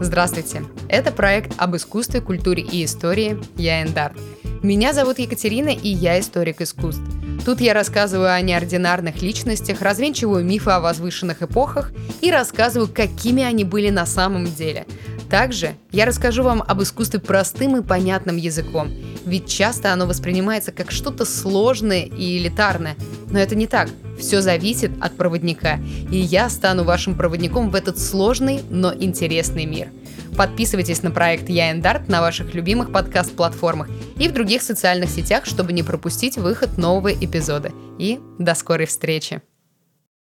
Здравствуйте! Это проект об искусстве, культуре и истории «Я Эндарт». Меня зовут Екатерина, и я историк искусств. Тут я рассказываю о неординарных личностях, развенчиваю мифы о возвышенных эпохах и рассказываю, какими они были на самом деле. Также я расскажу вам об искусстве простым и понятным языком, ведь часто оно воспринимается как что-то сложное и элитарное, но это не так. Все зависит от проводника, и я стану вашим проводником в этот сложный, но интересный мир. Подписывайтесь на проект Я Эндарт на ваших любимых подкаст-платформах и в других социальных сетях, чтобы не пропустить выход нового эпизода. И до скорой встречи!